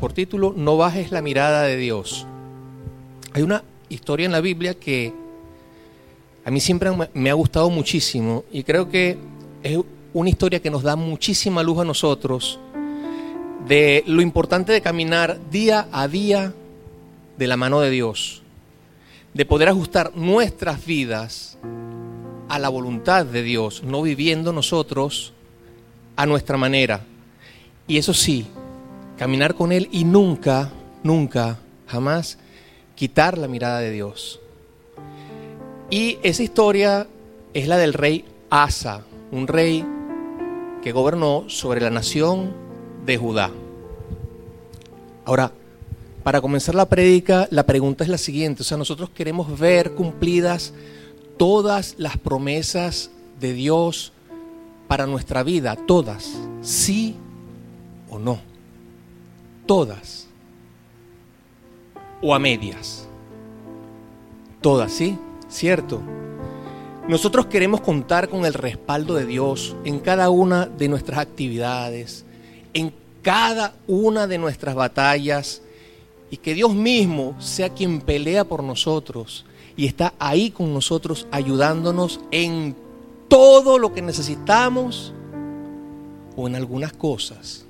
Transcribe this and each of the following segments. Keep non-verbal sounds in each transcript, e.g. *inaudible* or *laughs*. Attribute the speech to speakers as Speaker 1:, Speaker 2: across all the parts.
Speaker 1: por título No bajes la mirada de Dios. Hay una historia en la Biblia que a mí siempre me ha gustado muchísimo y creo que es una historia que nos da muchísima luz a nosotros de lo importante de caminar día a día de la mano de Dios, de poder ajustar nuestras vidas a la voluntad de Dios, no viviendo nosotros a nuestra manera. Y eso sí, caminar con Él y nunca, nunca, jamás quitar la mirada de Dios. Y esa historia es la del rey Asa, un rey que gobernó sobre la nación de Judá. Ahora, para comenzar la prédica, la pregunta es la siguiente, o sea, nosotros queremos ver cumplidas todas las promesas de Dios para nuestra vida, todas, sí o no, todas, o a medias, todas, ¿sí? ¿Cierto? Nosotros queremos contar con el respaldo de Dios en cada una de nuestras actividades, en cada una de nuestras batallas, y que Dios mismo sea quien pelea por nosotros y está ahí con nosotros ayudándonos en todo lo que necesitamos o en algunas cosas.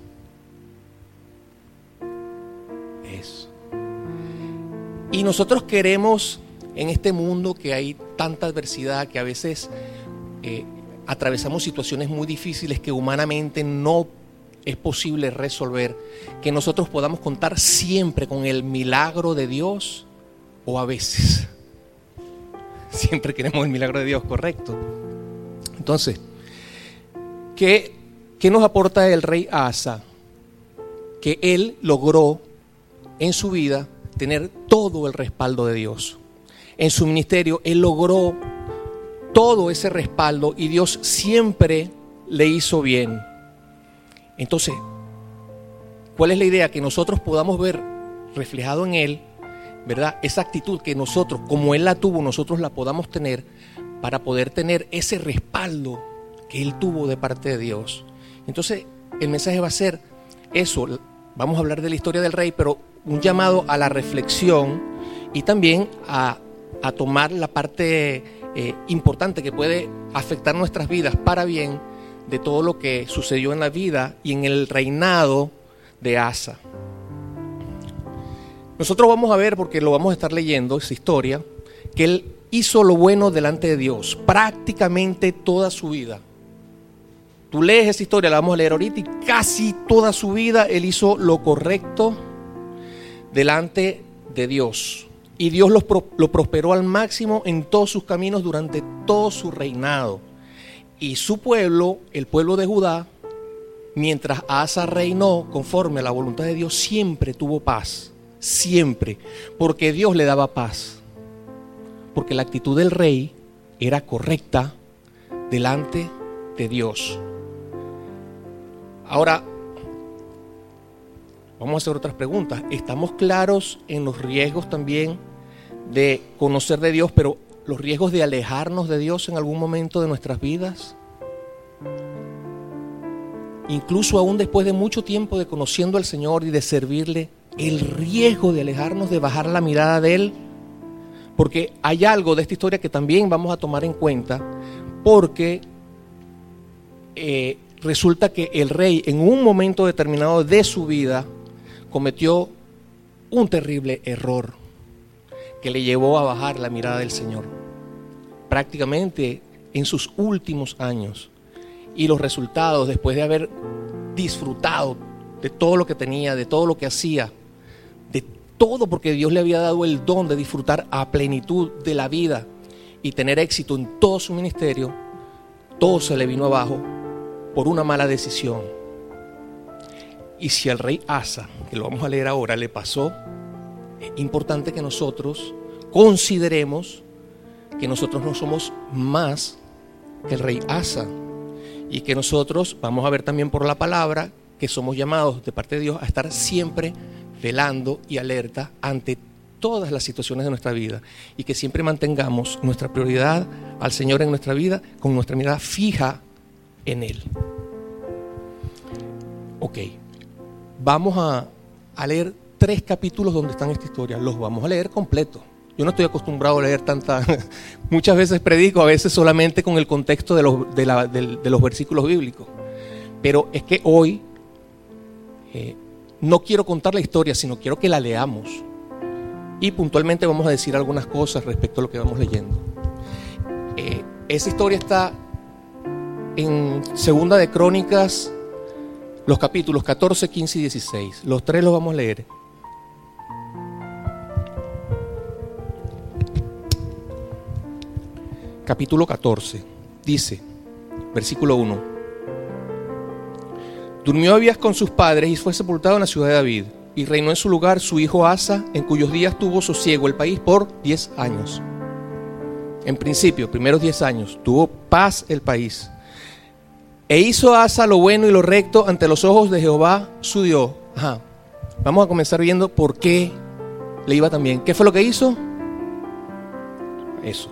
Speaker 1: Y nosotros queremos en este mundo que hay tanta adversidad, que a veces eh, atravesamos situaciones muy difíciles que humanamente no es posible resolver, que nosotros podamos contar siempre con el milagro de Dios o a veces. *laughs* Siempre queremos el milagro de Dios, correcto. Entonces, ¿qué, qué nos aporta el rey Asa? Que él logró en su vida tener todo el respaldo de Dios. En su ministerio, él logró todo ese respaldo y Dios siempre le hizo bien. Entonces, ¿cuál es la idea? Que nosotros podamos ver reflejado en Él, ¿verdad? Esa actitud que nosotros, como Él la tuvo, nosotros la podamos tener para poder tener ese respaldo que Él tuvo de parte de Dios. Entonces, el mensaje va a ser eso. Vamos a hablar de la historia del rey, pero un llamado a la reflexión y también a, tomar la parte eh, importante que puede afectar nuestras vidas para bien de todo lo que sucedió en la vida y en el reinado de Asa. Nosotros vamos a ver, porque lo vamos a estar leyendo, esa historia, que él hizo lo bueno delante de Dios prácticamente toda su vida. Tú lees esa historia, la vamos a leer ahorita, y casi toda su vida él hizo lo correcto delante de Dios. Y Dios lo, prosperó al máximo en todos sus caminos durante todo su reinado. Y su pueblo, el pueblo de Judá, mientras Asa reinó conforme a la voluntad de Dios, siempre tuvo paz. Siempre. Porque Dios le daba paz. Porque la actitud del rey era correcta delante de Dios. Ahora, vamos a hacer otras preguntas. ¿Estamos claros en los riesgos también de conocer de Dios, pero los riesgos de alejarnos de Dios en algún momento de nuestras vidas? Incluso aún después de mucho tiempo de conociendo al Señor y de servirle, el riesgo de alejarnos, de bajar la mirada de Él, porque hay algo de esta historia que también vamos a tomar en cuenta, porque eh, resulta que el rey en un momento determinado de su vida cometió un terrible error que le llevó a bajar la mirada del Señor. Prácticamente en sus últimos años. Y los resultados, después de haber disfrutado de todo lo que tenía, de todo lo que hacía, de todo porque Dios le había dado el don de disfrutar a plenitud de la vida y tener éxito en todo su ministerio, todo se le vino abajo por una mala decisión. Y si al rey Asa, que lo vamos a leer ahora, le pasó es importante que nosotros consideremos que nosotros no somos más que el rey Asa y que nosotros vamos a ver también por la palabra que somos llamados de parte de Dios a estar siempre velando y alerta ante todas las situaciones de nuestra vida y que siempre mantengamos nuestra prioridad al Señor en nuestra vida con nuestra mirada fija en Él. Ok, vamos a, leer tres capítulos donde están esta historia. Los vamos a leer completo. Yo no estoy acostumbrado a leer tanta... *laughs* Muchas veces predico, a veces solamente con el contexto de los versículos bíblicos. Pero es que hoy eh, no quiero contar la historia, sino quiero que la leamos. Y puntualmente vamos a decir algunas cosas respecto a lo que vamos leyendo. Eh, esa historia está en Segunda de Crónicas, los capítulos 14, 15 y 16. Los tres los vamos a leer. Capítulo 14. Dice, versículo 1. Durmió Abías con sus padres y fue sepultado en la ciudad de David. Y reinó en su lugar su hijo Asa, en cuyos días tuvo sosiego el país por 10 años. En principio, primeros 10 años, tuvo paz el país. E hizo Asa lo bueno y lo recto ante los ojos de Jehová su Dios. Ajá. Vamos a comenzar viendo por qué le iba tan bien. ¿Qué fue lo que hizo? Eso.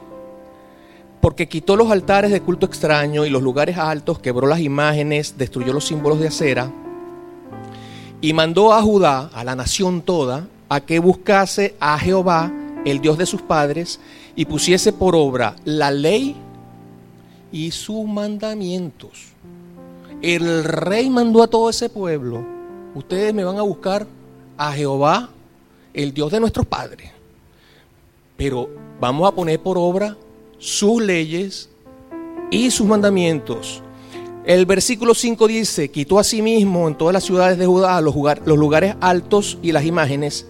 Speaker 1: Porque quitó los altares de culto extraño y los lugares altos, quebró las imágenes, destruyó los símbolos de acera y mandó a Judá, a la nación toda, a que buscase a Jehová, el Dios de sus padres, y pusiese por obra la ley y sus mandamientos. El rey mandó a todo ese pueblo, ustedes me van a buscar a Jehová, el Dios de nuestros padres. Pero vamos a poner por obra sus leyes y sus mandamientos. El versículo 5 dice, quitó a sí mismo en todas las ciudades de Judá los, los lugares altos y las imágenes,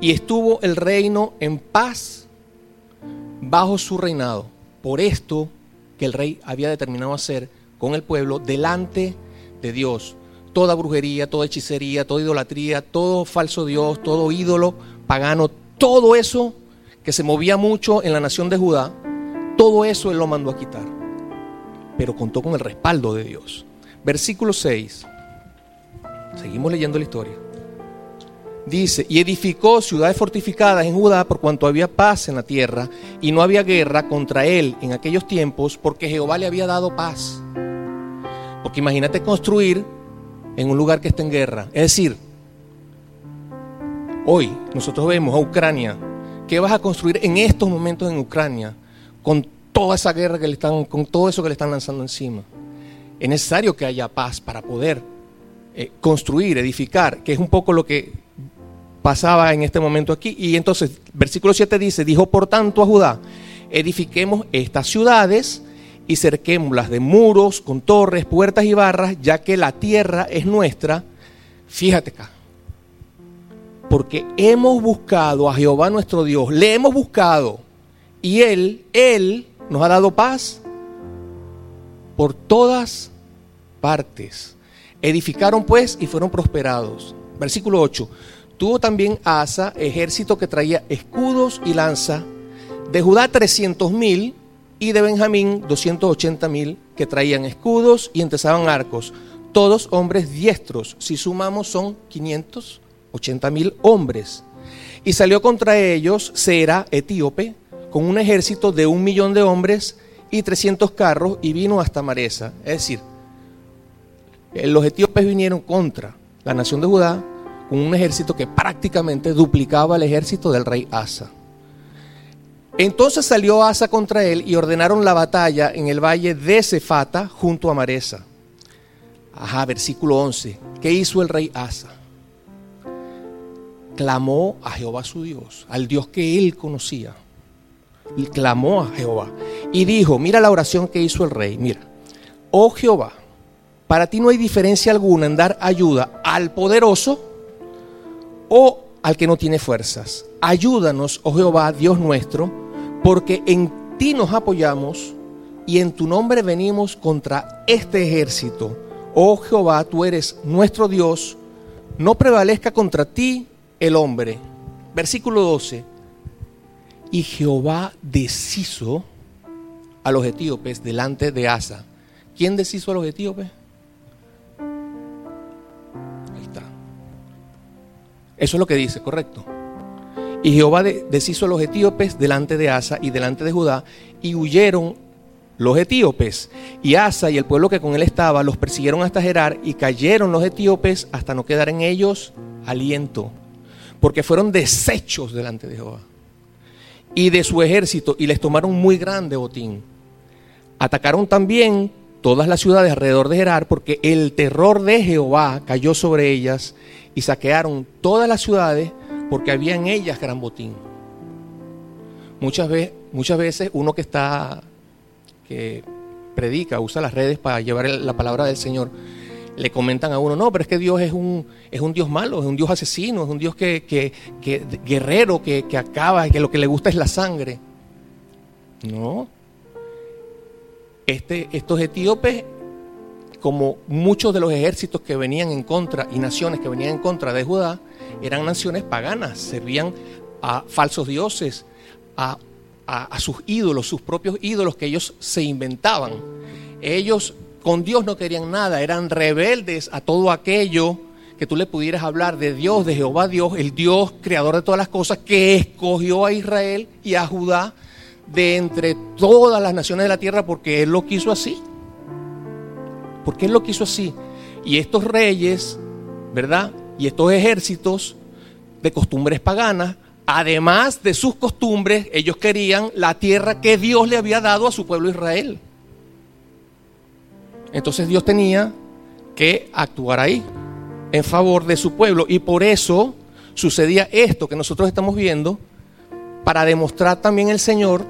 Speaker 1: y estuvo el reino en paz bajo su reinado. Por esto que el rey había determinado hacer con el pueblo delante de Dios. Toda brujería, toda hechicería, toda idolatría, todo falso Dios, todo ídolo pagano, todo eso que se movía mucho en la nación de Judá, todo eso él lo mandó a quitar. Pero contó con el respaldo de Dios. Versículo 6. Seguimos leyendo la historia. Dice, y edificó ciudades fortificadas en Judá por cuanto había paz en la tierra y no había guerra contra él en aquellos tiempos porque Jehová le había dado paz. Porque imagínate construir en un lugar que está en guerra. Es decir, hoy nosotros vemos a Ucrania. ¿Qué vas a construir en estos momentos en Ucrania con toda esa guerra que le están, con todo eso que le están lanzando encima? Es necesario que haya paz para poder eh, construir, edificar, que es un poco lo que pasaba en este momento aquí. Y entonces, versículo 7 dice, dijo por tanto a Judá, edifiquemos estas ciudades y cerquémoslas de muros, con torres, puertas y barras, ya que la tierra es nuestra. Fíjate acá. Porque hemos buscado a Jehová nuestro Dios, le hemos buscado y Él, Él nos ha dado paz por todas partes. Edificaron pues y fueron prosperados. Versículo 8. Tuvo también Asa ejército que traía escudos y lanza, de Judá 300 mil y de Benjamín 280 mil que traían escudos y entesaban arcos, todos hombres diestros, si sumamos son 580 mil hombres. Y salió contra ellos Sera, etíope, con un ejército de un millón de hombres y 300 carros y vino hasta Maresa. Es decir, los etíopes vinieron contra la nación de Judá con un ejército que prácticamente duplicaba el ejército del rey Asa. Entonces salió Asa contra él y ordenaron la batalla en el valle de Cefata junto a Maresa. Ajá, versículo 11. ¿Qué hizo el rey Asa? Clamó a Jehová su Dios, al Dios que él conocía. Y clamó a Jehová. Y dijo, mira la oración que hizo el rey, mira. Oh Jehová, para ti no hay diferencia alguna en dar ayuda al poderoso o al que no tiene fuerzas. Ayúdanos, oh Jehová, Dios nuestro, porque en ti nos apoyamos y en tu nombre venimos contra este ejército. Oh Jehová, tú eres nuestro Dios, no prevalezca contra ti el hombre. Versículo 12. Y Jehová deshizo a los etíopes delante de Asa. ¿Quién deshizo a los etíopes? Eso es lo que dice, correcto. Y Jehová de- deshizo a los etíopes delante de Asa y delante de Judá, y huyeron los etíopes. Y Asa y el pueblo que con él estaba los persiguieron hasta Gerar y cayeron los etíopes hasta no quedar en ellos aliento, porque fueron desechos delante de Jehová y de su ejército y les tomaron muy grande botín. Atacaron también todas las ciudades alrededor de Gerar porque el terror de Jehová cayó sobre ellas y saquearon todas las ciudades porque había en ellas gran botín. Muchas veces, muchas veces uno que está, que predica, usa las redes para llevar la palabra del Señor, le comentan a uno, no, pero es que Dios es un, es un Dios malo, es un Dios asesino, es un Dios que, que, que guerrero, que, que acaba, que lo que le gusta es la sangre. No. Este, estos etíopes, como muchos de los ejércitos que venían en contra y naciones que venían en contra de Judá, eran naciones paganas, servían a falsos dioses, a, sus ídolos, sus propios ídolos que ellos se inventaban. Ellos con Dios no querían nada, eran rebeldes a todo aquello que tú le pudieras hablar de Dios, de Jehová Dios, el Dios creador de todas las cosas, que escogió a Israel y a Judá de entre todas las naciones de la tierra porque Él lo quiso así. Porque Él lo quiso así. Y estos reyes, ¿verdad? Y estos ejércitos de costumbres paganas, además de sus costumbres, ellos querían la tierra que Dios le había dado a su pueblo Israel. Entonces Dios tenía que actuar ahí en favor de su pueblo y por eso sucedía esto que nosotros estamos viendo para demostrar también el Señor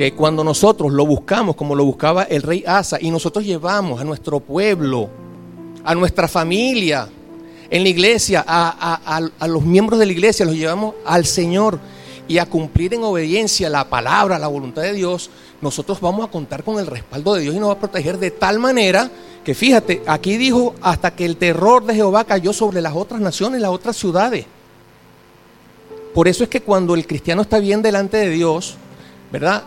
Speaker 1: que cuando nosotros lo buscamos como lo buscaba el rey Asa y nosotros llevamos a nuestro pueblo, a nuestra familia, en la iglesia, a, a, los miembros de la iglesia, los llevamos al Señor y a cumplir en obediencia la palabra, la voluntad de Dios, nosotros vamos a contar con el respaldo de Dios y nos va a proteger de tal manera que fíjate, aquí dijo hasta que el terror de Jehová cayó sobre las otras naciones, las otras ciudades. Por eso es que cuando el cristiano está bien delante de Dios, ¿verdad?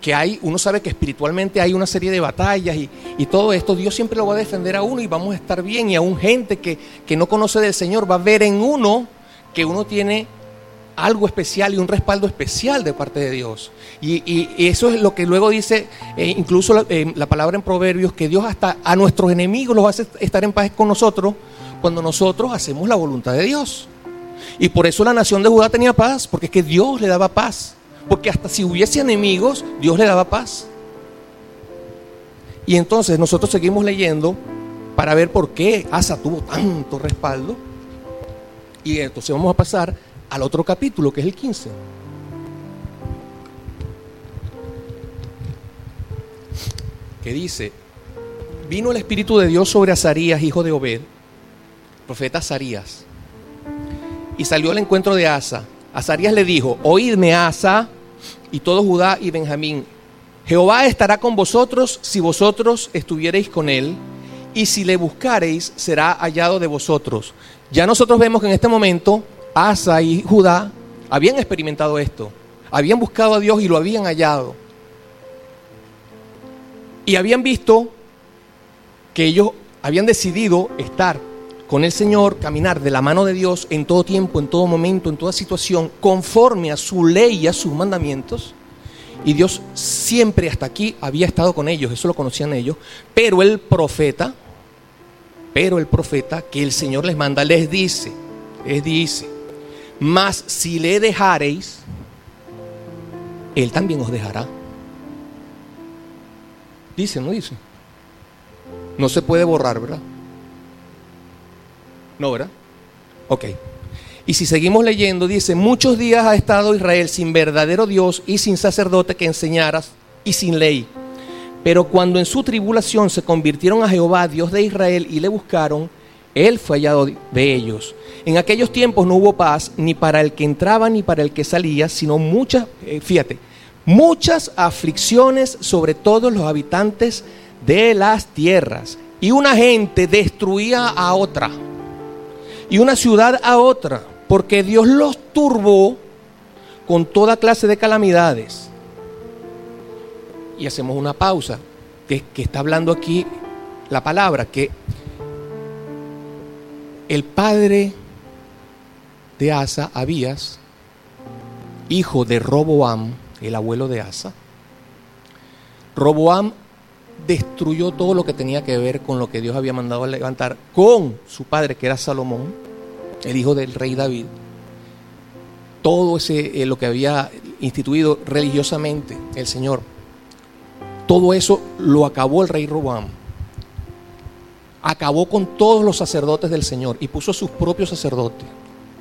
Speaker 1: Que hay, uno sabe que espiritualmente hay una serie de batallas y, todo esto, Dios siempre lo va a defender a uno y vamos a estar bien. Y aún gente que, que no conoce del Señor va a ver en uno que uno tiene algo especial y un respaldo especial de parte de Dios. Y, eso es lo que luego dice eh, incluso la, eh, la, palabra en Proverbios, que Dios hasta a nuestros enemigos los hace estar en paz con nosotros cuando nosotros hacemos la voluntad de Dios. Y por eso la nación de Judá tenía paz, porque es que Dios le daba paz. Porque hasta si hubiese enemigos, Dios le daba paz. Y entonces nosotros seguimos leyendo para ver por qué Asa tuvo tanto respaldo. Y entonces vamos a pasar al otro capítulo, que es el 15. Que dice, vino el Espíritu de Dios sobre Azarías, hijo de Obed, profeta Azarías, y salió al encuentro de Asa. Azarías le dijo, oídme Asa y todo Judá y Benjamín, Jehová estará con vosotros si vosotros estuviereis con él, y si le buscareis será hallado de vosotros. Ya nosotros vemos que en este momento Asa y Judá habían experimentado esto, habían buscado a Dios y lo habían hallado. Y habían visto que ellos habían decidido estar con el Señor, caminar de la mano de Dios en todo tiempo, en todo momento, en toda situación, conforme a su ley y a sus mandamientos. Y Dios siempre hasta aquí había estado con ellos, eso lo conocían ellos. Pero el profeta, pero el profeta que el Señor les manda, les dice, les dice, mas si le dejareis, Él también os dejará. Dice, ¿no dice? No se puede borrar, ¿verdad? No, ¿verdad? Ok. Y si seguimos leyendo, dice, muchos días ha estado Israel sin verdadero Dios y sin sacerdote que enseñaras y sin ley. Pero cuando en su tribulación se convirtieron a Jehová, Dios de Israel, y le buscaron, Él fue hallado de ellos. En aquellos tiempos no hubo paz ni para el que entraba ni para el que salía, sino muchas, eh, fíjate, muchas aflicciones sobre todos los habitantes de las tierras. Y una gente destruía a otra. Y una ciudad a otra. Porque Dios los turbó con toda clase de calamidades. Y hacemos una pausa. Que, está hablando aquí la palabra. Que el Padre de Asa, Abías, hijo de Roboam, el abuelo de Asa, Roboam destruyó todo lo que tenía que ver con lo que Dios había mandado a levantar con su padre, que era Salomón, el hijo del rey David. Todo ese, eh, lo que había instituido religiosamente el Señor, todo eso lo acabó el rey Roboam. Acabó con todos los sacerdotes del Señor y puso sus propios sacerdotes.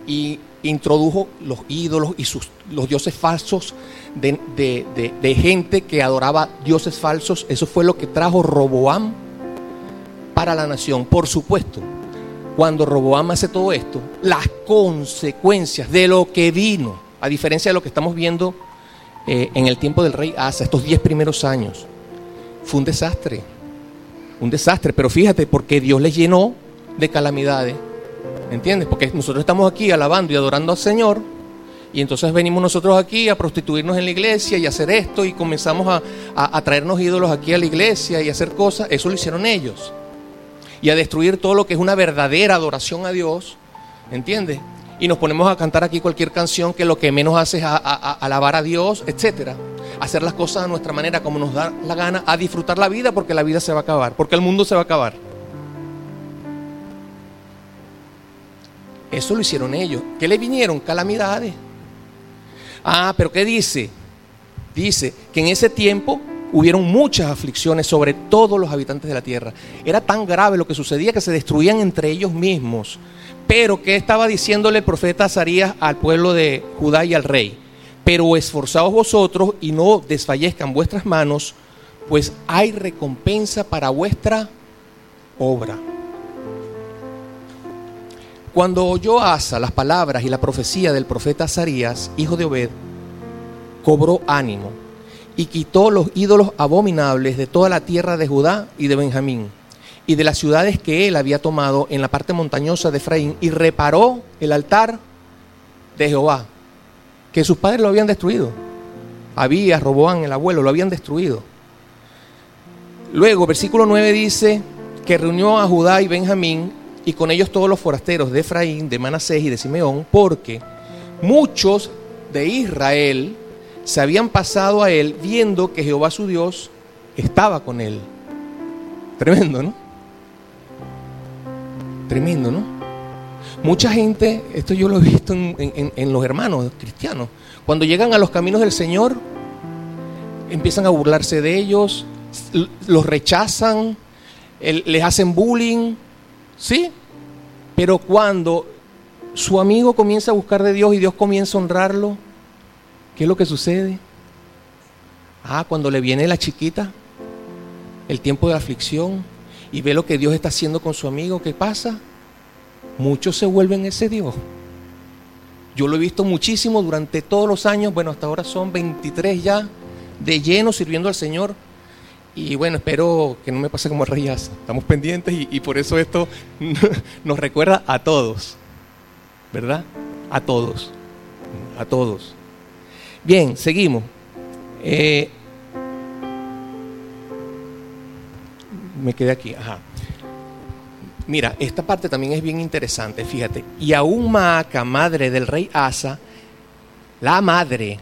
Speaker 1: Y introdujo los ídolos y sus, los dioses falsos de, de, gente que adoraba dioses falsos. Eso fue lo que trajo Roboam para la nación. Por supuesto, cuando Roboam hace todo esto, las consecuencias de lo que vino, a diferencia de lo que estamos viendo eh, en el tiempo del rey Asa, estos diez primeros años, fue un desastre. Un desastre, pero fíjate, porque Dios les llenó de calamidades ¿Entiendes? Porque nosotros estamos aquí alabando y adorando al Señor y entonces venimos nosotros aquí a prostituirnos en la iglesia y hacer esto y comenzamos a, traernos ídolos aquí a la iglesia y hacer cosas. Eso lo hicieron ellos. Y a destruir todo lo que es una verdadera adoración a Dios. ¿Entiendes? Y nos ponemos a cantar aquí cualquier canción que lo que menos hace es alabar a Dios, etcétera. Hacer las cosas a nuestra manera, como nos da la gana, a disfrutar la vida porque la vida se va a acabar, porque el mundo se va a acabar. Eso lo hicieron ellos. ¿Qué le vinieron? Calamidades. Ah, pero ¿qué dice? Dice que en ese tiempo hubieron muchas aflicciones sobre todos los habitantes de la tierra. Era tan grave lo que sucedía que se destruían entre ellos mismos. Pero ¿qué estaba diciéndole el profeta Azarías al pueblo de Judá y al rey? Pero esforzaos vosotros y no desfallezcan vuestras manos, pues hay recompensa para vuestra obra. Cuando oyó Asa las palabras y la profecía del profeta Azarías, hijo de Obed, cobró ánimo y quitó los ídolos abominables de toda la tierra de Judá y de Benjamín y de las ciudades que él había tomado en la parte montañosa de Efraín y reparó el altar de Jehová, que sus padres lo habían destruido. Había Roboán, el abuelo, lo habían destruido. Luego, versículo 9 dice que reunió a Judá y Benjamín y con ellos todos los forasteros de Efraín, de Manasés y de Simeón, porque muchos de Israel se habían pasado a él viendo que Jehová su Dios estaba con él. Tremendo, ¿no? Tremendo, ¿no? Mucha gente, esto yo lo he visto en, los hermanos cristianos, cuando llegan a los caminos del Señor, empiezan a burlarse de ellos, los rechazan, les hacen bullying, ¿Sí? Pero cuando su amigo comienza a buscar de Dios y Dios comienza a honrarlo, ¿qué es lo que sucede? Ah, cuando le viene la chiquita, el tiempo de aflicción, y ve lo que Dios está haciendo con su amigo, ¿qué pasa? Muchos se vuelven ese Dios. Yo lo he visto muchísimo durante todos los años, bueno, hasta ahora son 23 ya, de lleno sirviendo al Señor. Y bueno, espero que no me pase como Reyes. Estamos pendientes y, por eso esto *laughs* nos recuerda a todos, ¿verdad? A todos, a todos. Bien, seguimos. Eh, me quedé aquí, ajá. Mira, esta parte también es bien interesante, fíjate. Y aún Maaca, madre del rey Asa, la madre,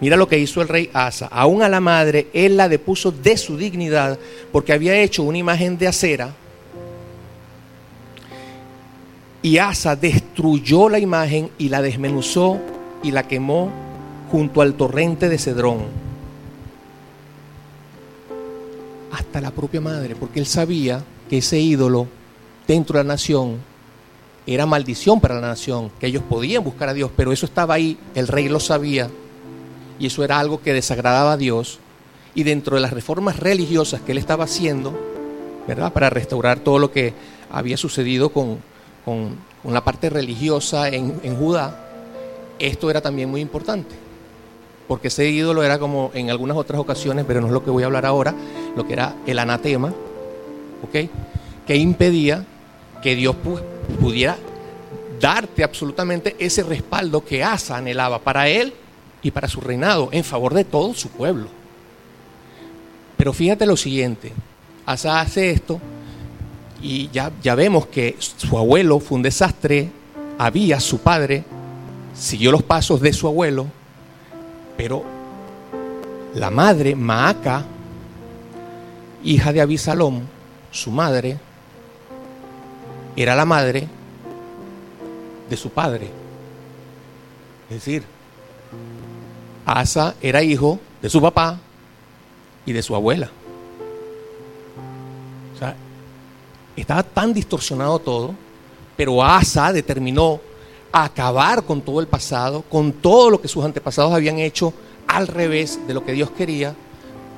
Speaker 1: Mira lo que hizo el rey Asa. Aún a la madre, él la depuso de su dignidad porque había hecho una imagen de acera. Y Asa destruyó la imagen y la desmenuzó y la quemó junto al torrente de Cedrón. Hasta la propia madre, porque él sabía que ese ídolo dentro de la nación era maldición para la nación, que ellos podían buscar a Dios, pero eso estaba ahí, el rey lo sabía y eso era algo que desagradaba a Dios. Y dentro de las reformas religiosas que él estaba haciendo, ¿verdad? Para restaurar todo lo que había sucedido con, la parte religiosa en, en Judá, esto era también muy importante. Porque ese ídolo era como en algunas otras ocasiones, pero no es lo que voy a hablar ahora, lo que era el anatema, ¿ok? Que impedía que Dios pudiera darte absolutamente ese respaldo que Asa anhelaba para él y para su reinado en favor de todo su pueblo. Pero fíjate lo siguiente, Asa hace esto y ya, ya vemos que su abuelo fue un desastre, había su padre, siguió los pasos de su abuelo, pero la madre, Maaca, hija de Abisalom, su madre, era la madre de su padre. Es decir, Asa era hijo de su papá y de su abuela. O sea, estaba tan distorsionado todo, pero Asa determinó acabar con todo el pasado, con todo lo que sus antepasados habían hecho al revés de lo que Dios quería,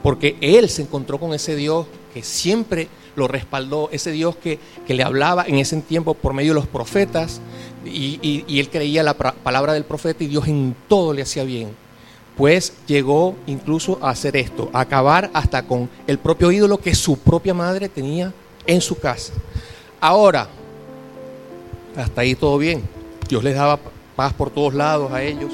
Speaker 1: porque él se encontró con ese Dios que siempre lo respaldó, ese Dios que, le hablaba en ese tiempo por medio de los profetas, y, y él creía la palabra del profeta y Dios en todo le hacía bien. Pues llegó incluso a hacer esto, a acabar hasta con el propio ídolo que su propia madre tenía en su casa. Ahora, hasta ahí todo bien. Dios les daba paz por todos lados a ellos.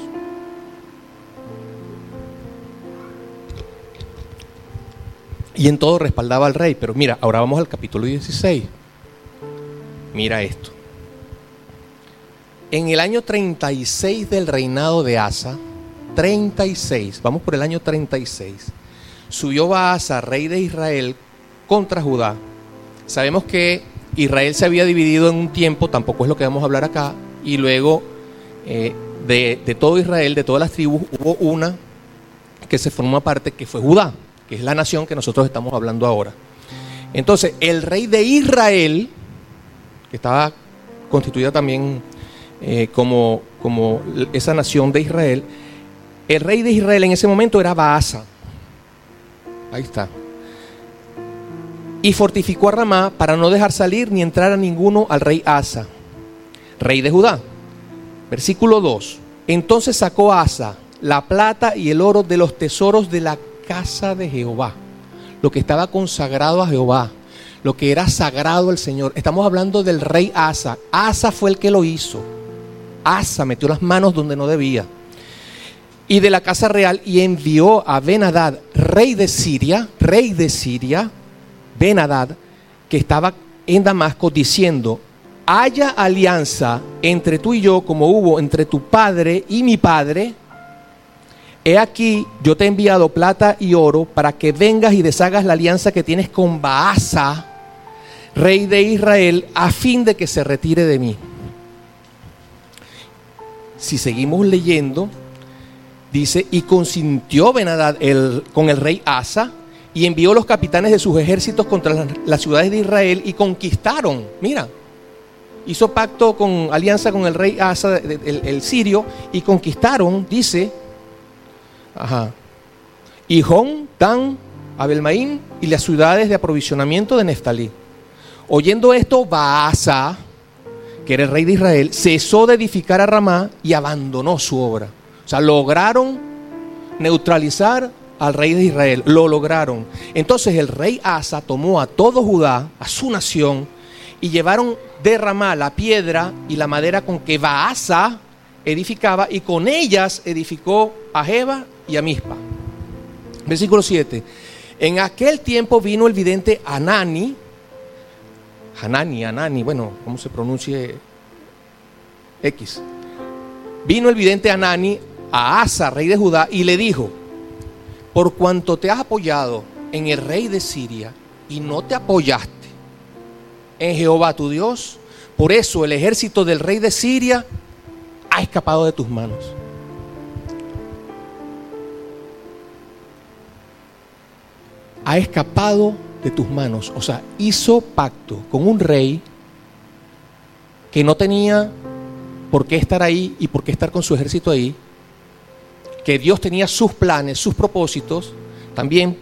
Speaker 1: Y en todo respaldaba al rey. Pero mira, ahora vamos al capítulo 16. Mira esto. En el año 36 del reinado de Asa, 36, vamos por el año 36, subió Baasa, rey de Israel, contra Judá. Sabemos que Israel se había dividido en un tiempo, tampoco es lo que vamos a hablar acá, y luego eh, de, todo Israel, de todas las tribus, hubo una que se formó aparte, que fue Judá que es la nación que nosotros estamos hablando ahora. Entonces, el rey de Israel, que estaba constituida también eh, como, como esa nación de Israel, el rey de Israel en ese momento era Baasa. Ahí está. Y fortificó a Ramá para no dejar salir ni entrar a ninguno al rey Asa, rey de Judá. Versículo 2. Entonces sacó Asa la plata y el oro de los tesoros de la casa de Jehová, lo que estaba consagrado a Jehová, lo que era sagrado al Señor. Estamos hablando del rey Asa. Asa fue el que lo hizo. Asa metió las manos donde no debía. Y de la casa real y envió a Benadad, rey de Siria, rey de Siria, Benadad, que estaba en Damasco, diciendo, haya alianza entre tú y yo como hubo entre tu padre y mi padre, He aquí, yo te he enviado plata y oro para que vengas y deshagas la alianza que tienes con Baasa, rey de Israel, a fin de que se retire de mí. Si seguimos leyendo, dice, y consintió Benadad el, con el rey Asa y envió los capitanes de sus ejércitos contra las, ciudades de Israel y conquistaron. Mira, hizo pacto con alianza con el rey Asa, el sirio, y conquistaron, dice, Ajá. Hijón, Dan, Abelmaín y las ciudades de aprovisionamiento de Neftalí. Oyendo esto, Baasa, que era el rey de Israel, cesó de edificar a Ramá y abandonó su obra. O sea, lograron neutralizar al rey de Israel, lo lograron. Entonces el rey Asa tomó a todo Judá, a su nación, y llevaron de la piedra y la madera con que Baasa edificaba, y con ellas edificó a Jeba y a Mispa. Versículo 7. En aquel tiempo vino el vidente Anani, Hanani, Anani, bueno, ¿cómo se pronuncie X? Vino el vidente Anani a Asa, rey de Judá, y le dijo, por cuanto te has apoyado en el rey de Siria y no te apoyaste en Jehová tu Dios, por eso el ejército del rey de Siria ha escapado de tus manos. ha escapado de tus manos. O sea, hizo pacto con un rey que no tenía por qué estar ahí y por qué estar con su ejército ahí, que Dios tenía sus planes, sus propósitos, también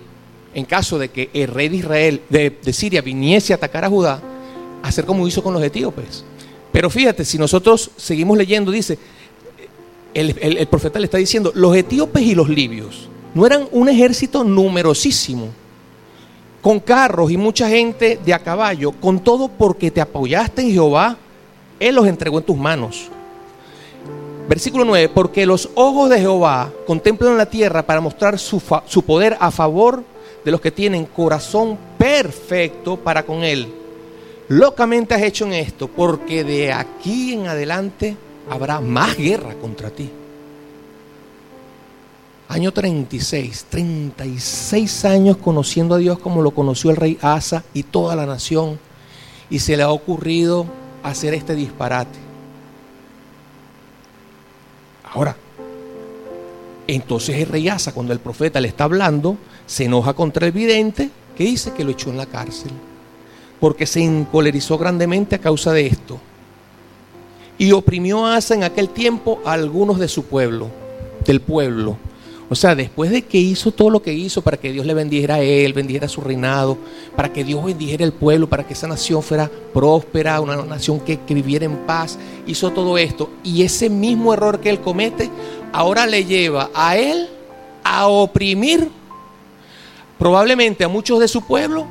Speaker 1: en caso de que el rey de Israel, de, Siria, viniese a atacar a Judá, hacer como hizo con los etíopes. Pero fíjate, si nosotros seguimos leyendo, dice, el, el profeta le está diciendo, los etíopes y los libios no eran un ejército numerosísimo, con carros y mucha gente de a caballo, con todo porque te apoyaste en Jehová, Él los entregó en tus manos. Versículo 9, porque los ojos de Jehová contemplan la tierra para mostrar su, su poder a favor de los que tienen corazón perfecto para con Él. Locamente has hecho en esto, porque de aquí en adelante habrá más guerra contra ti. Año 36, 36 años conociendo a Dios como lo conoció el rey Asa y toda la nación. Y se le ha ocurrido hacer este disparate. Ahora, entonces el rey Asa, cuando el profeta le está hablando, se enoja contra el vidente, que dice que lo echó en la cárcel, porque se encolerizó grandemente a causa de esto. Y oprimió a Asa en aquel tiempo a algunos de su pueblo, del pueblo o sea, después de que hizo todo lo que hizo para que Dios le bendijera a él, bendijera su reinado, para que Dios bendijera el pueblo, para que esa nación fuera próspera, una nación que, que, viviera en paz, hizo todo esto. Y ese mismo error que él comete, ahora le lleva a él a oprimir probablemente a muchos de su pueblo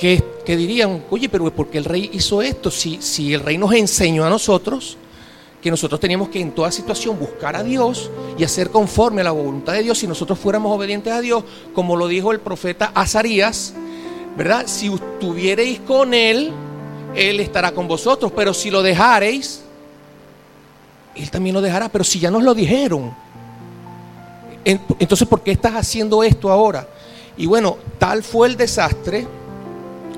Speaker 1: que, que dirían, oye, pero ¿por qué el rey hizo esto? Si, si el rey nos enseñó a nosotros que nosotros teníamos que en toda situación buscar a Dios y hacer conforme a la voluntad de Dios si nosotros fuéramos obedientes a Dios, como lo dijo el profeta Azarías, ¿verdad? Si estuviereis con Él, Él estará con vosotros, pero si lo dejareis, Él también lo dejará, pero si ya nos lo dijeron, entonces ¿por qué estás haciendo esto ahora? Y bueno, tal fue el desastre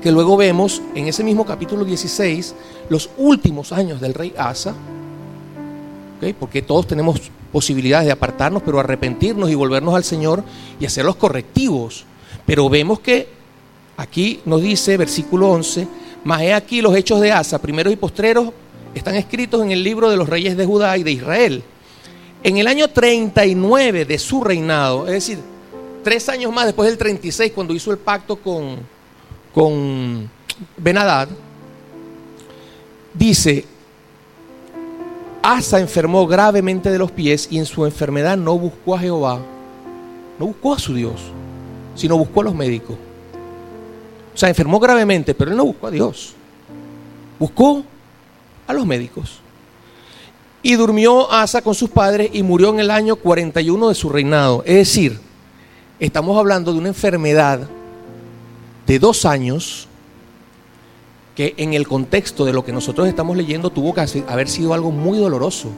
Speaker 1: que luego vemos en ese mismo capítulo 16, los últimos años del rey Asa, porque todos tenemos posibilidades de apartarnos, pero arrepentirnos y volvernos al Señor y hacer los correctivos. Pero vemos que aquí nos dice, versículo 11, mas he aquí los hechos de Asa, primeros y postreros, están escritos en el libro de los reyes de Judá y de Israel. En el año 39 de su reinado, es decir, tres años más después del 36, cuando hizo el pacto con, con Benadad, dice, Asa enfermó gravemente de los pies y en su enfermedad no buscó a Jehová, no buscó a su Dios, sino buscó a los médicos. O sea, enfermó gravemente, pero él no buscó a Dios. Buscó a los médicos. Y durmió Asa con sus padres y murió en el año 41 de su reinado. Es decir, estamos hablando de una enfermedad de dos años que en el contexto de lo que nosotros estamos leyendo tuvo que haber sido algo muy doloroso,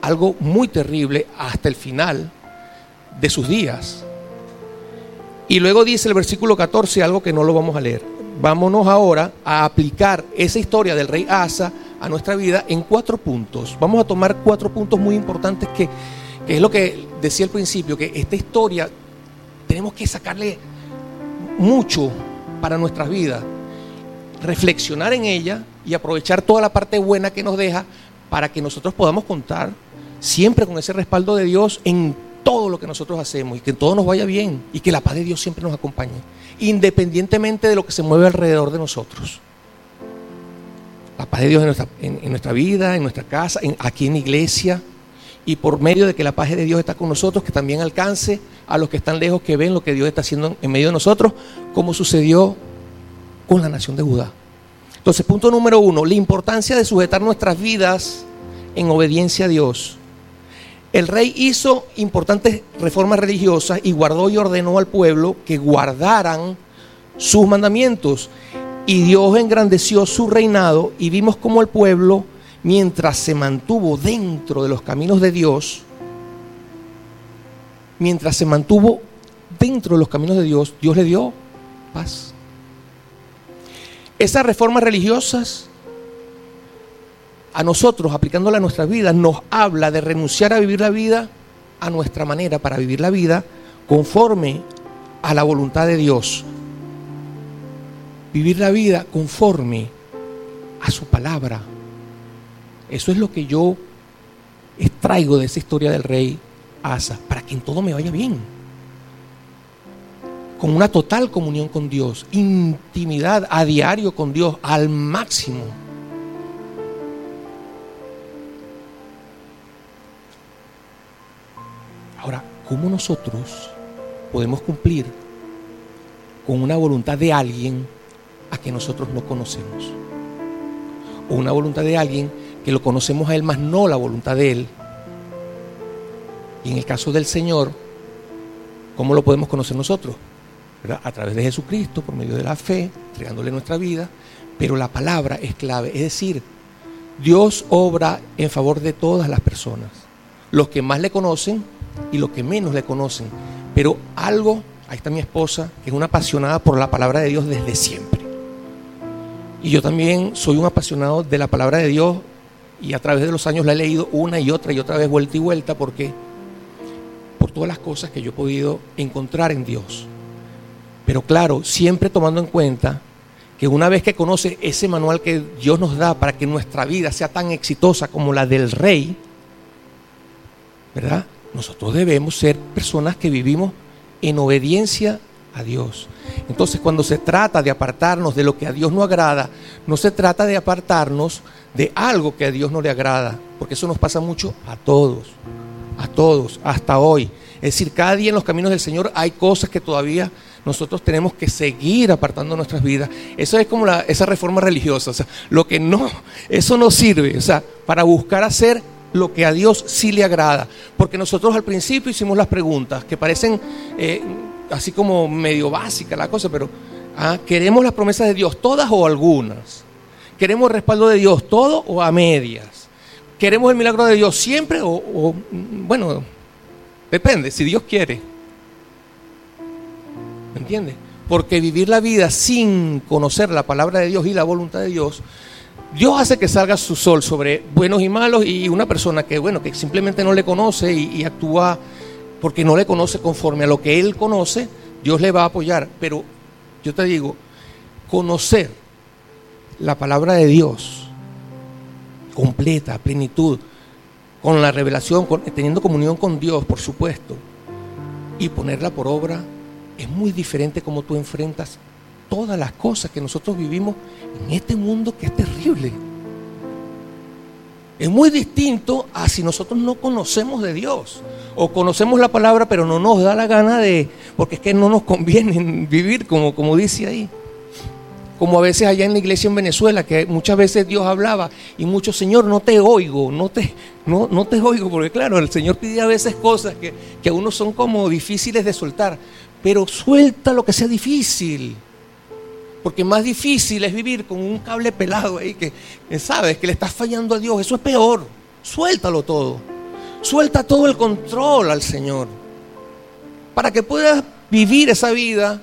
Speaker 1: algo muy terrible hasta el final de sus días. Y luego dice el versículo 14 algo que no lo vamos a leer. Vámonos ahora a aplicar esa historia del rey Asa a nuestra vida en cuatro puntos. Vamos a tomar cuatro puntos muy importantes que, es lo que decía al principio, que esta historia tenemos que sacarle mucho para nuestras vidas reflexionar en ella y aprovechar toda la parte buena que nos deja para que nosotros podamos contar siempre con ese respaldo de Dios en todo lo que nosotros hacemos y que todo nos vaya bien y que la paz de Dios siempre nos acompañe, independientemente de lo que se mueve alrededor de nosotros. La paz de Dios en nuestra, en, nuestra vida, en nuestra casa, aquí en la iglesia, y por medio de que la paz de Dios está con nosotros, que también alcance a los que están lejos, que ven lo que Dios está haciendo en medio de nosotros, como sucedió con la nación de Judá. Entonces, punto número uno, la importancia de sujetar nuestras vidas en obediencia a Dios. El rey hizo importantes reformas religiosas y guardó y ordenó al pueblo que guardaran sus mandamientos. Y Dios engrandeció su reinado y vimos como el pueblo, mientras se mantuvo dentro de los caminos de Dios, mientras se mantuvo dentro de los caminos de Dios, Dios le dio paz. Esas reformas religiosas a nosotros, aplicándola a nuestras vidas, nos habla de renunciar a vivir la vida a nuestra manera, para vivir la vida conforme a la voluntad de Dios. Vivir la vida conforme a su palabra. Eso es lo que yo extraigo de esa historia del rey Asa, para que en todo me vaya bien con una total comunión con Dios, intimidad a diario con Dios al máximo. Ahora, ¿cómo nosotros podemos cumplir con una voluntad de alguien a que nosotros no conocemos? O una voluntad de alguien que lo conocemos a Él, más no la voluntad de Él. Y en el caso del Señor, ¿cómo lo podemos conocer nosotros? A través de Jesucristo, por medio de la fe, entregándole nuestra vida, pero la palabra es clave, es decir, Dios obra en favor de todas las personas. Los que más le conocen y los que menos le conocen. Pero algo, ahí está mi esposa, que es una apasionada por la palabra de Dios desde siempre. Y yo también soy un apasionado de la palabra de Dios y a través de los años la he leído una y otra y otra vez vuelta y vuelta porque por todas las cosas que yo he podido encontrar en Dios. Pero claro, siempre tomando en cuenta que una vez que conoce ese manual que Dios nos da para que nuestra vida sea tan exitosa como la del rey, ¿verdad? Nosotros debemos ser personas que vivimos en obediencia a Dios. Entonces, cuando se trata de apartarnos de lo que a Dios no agrada, no se trata de apartarnos de algo que a Dios no le agrada, porque eso nos pasa mucho a todos, a todos, hasta hoy. Es decir, cada día en los caminos del Señor hay cosas que todavía nosotros tenemos que seguir apartando nuestras vidas. Eso es como esa reforma religiosa, o sea, lo que no, eso no sirve, o sea, para buscar hacer lo que a Dios sí le agrada. Porque nosotros al principio hicimos las preguntas que parecen eh, así como medio básica la cosa, pero ah, ¿queremos las promesas de Dios todas o algunas? ¿Queremos el respaldo de Dios todo o a medias? ¿Queremos el milagro de Dios siempre o, bueno, depende, si Dios quiere? ¿Me entiendes? Porque vivir la vida sin conocer la palabra de Dios y la voluntad de Dios, Dios hace que salga su sol sobre buenos y malos y una persona que, bueno, que simplemente no le conoce y actúa porque no le conoce conforme a lo que él conoce, Dios le va a apoyar. Pero yo te digo, conocer la palabra de Dios completa, plenitud, con la revelación, teniendo comunión con Dios, por supuesto, y ponerla por obra, es muy diferente como tú enfrentas todas las cosas que nosotros vivimos en este mundo que es terrible. Es muy distinto a si nosotros no conocemos de Dios o conocemos la palabra pero no nos da la gana de, porque es que no nos conviene *laughs* vivir como, como dice ahí. Como a veces allá en la iglesia en Venezuela, que muchas veces Dios hablaba y muchos, Señor, no te oigo, no te, no, no te oigo, porque claro, el Señor pide a veces cosas que, que a uno son como difíciles de soltar, pero suelta lo que sea difícil. Porque más difícil es vivir con un cable pelado ahí que, sabes que le estás fallando a Dios. Eso es peor. Suéltalo todo. Suelta todo el control al Señor. Para que puedas vivir esa vida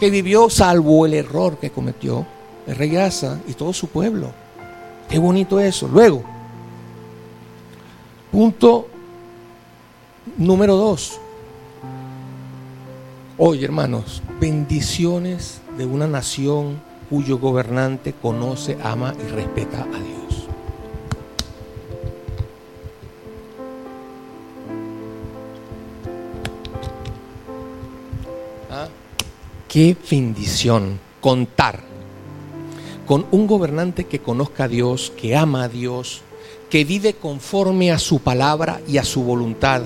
Speaker 1: que vivió salvo el error que cometió el rey Asa y todo su pueblo. Qué bonito eso. Luego, punto número dos. Hoy, hermanos, bendiciones de una nación cuyo gobernante conoce, ama y respeta a Dios. ¿Ah? Qué bendición contar con un gobernante que conozca a Dios, que ama a Dios, que vive conforme a su palabra y a su voluntad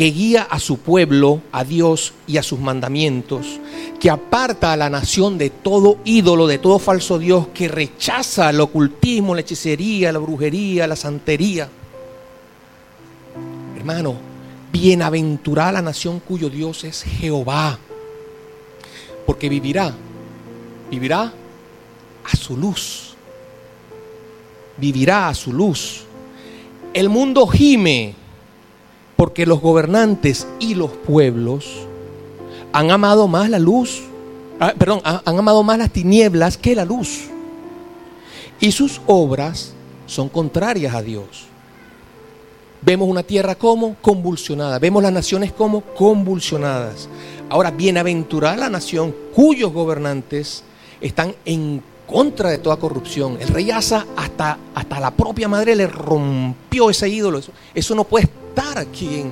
Speaker 1: que guía a su pueblo, a Dios y a sus mandamientos, que aparta a la nación de todo ídolo, de todo falso Dios, que rechaza el ocultismo, la hechicería, la brujería, la santería. Hermano, bienaventurada la nación cuyo Dios es Jehová, porque vivirá, vivirá a su luz, vivirá a su luz. El mundo gime porque los gobernantes y los pueblos han amado más la luz, ah, perdón, han amado más las tinieblas que la luz. Y sus obras son contrarias a Dios. Vemos una tierra como convulsionada, vemos las naciones como convulsionadas. Ahora, bienaventurada la nación cuyos gobernantes están en contra de toda corrupción. El rey Asa hasta, hasta la propia madre le rompió ese ídolo. Eso, eso no puede estar aquí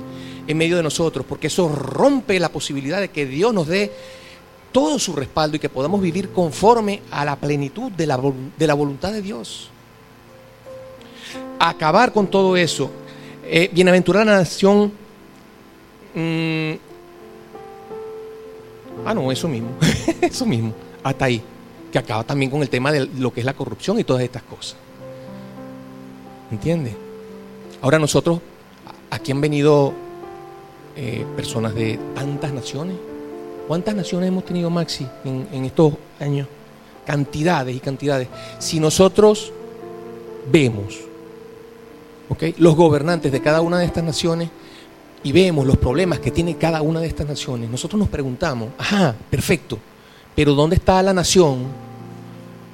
Speaker 1: en, medio de nosotros, porque eso rompe la posibilidad de que Dios nos dé todo su respaldo y que podamos vivir conforme a la plenitud de la, de la voluntad de Dios. Acabar con todo eso. Eh, bienaventurada nación. Mm, ah, no, eso mismo. *laughs* eso mismo. Hasta ahí. Que acaba también con el tema de lo que es la corrupción y todas estas cosas. ¿Entiende? Ahora nosotros Aquí han venido eh, personas de tantas naciones. ¿Cuántas naciones hemos tenido, Maxi, en, estos años? Cantidades y cantidades. Si nosotros vemos los gobernantes de cada una de estas naciones, y vemos los problemas que tiene cada una de estas naciones, nosotros nos preguntamos, ajá, perfecto, pero ¿dónde está la nación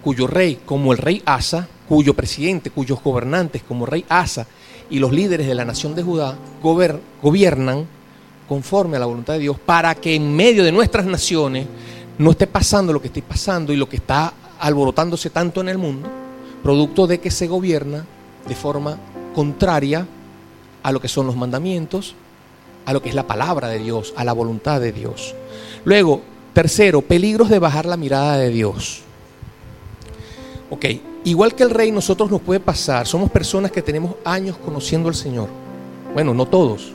Speaker 1: cuyo rey, como el rey Asa, cuyo presidente, cuyos gobernantes, como rey Asa, y los líderes de la nación de Judá gobiernan conforme a la voluntad de Dios para que en medio de nuestras naciones no esté pasando lo que esté pasando y lo que está alborotándose tanto en el mundo, producto de que se gobierna de forma contraria a lo que son los mandamientos, a lo que es la palabra de Dios, a la voluntad de Dios. Luego, tercero, peligros de bajar la mirada de Dios. Ok, igual que el rey, nosotros nos puede pasar, somos personas que tenemos años conociendo al Señor. Bueno, no todos,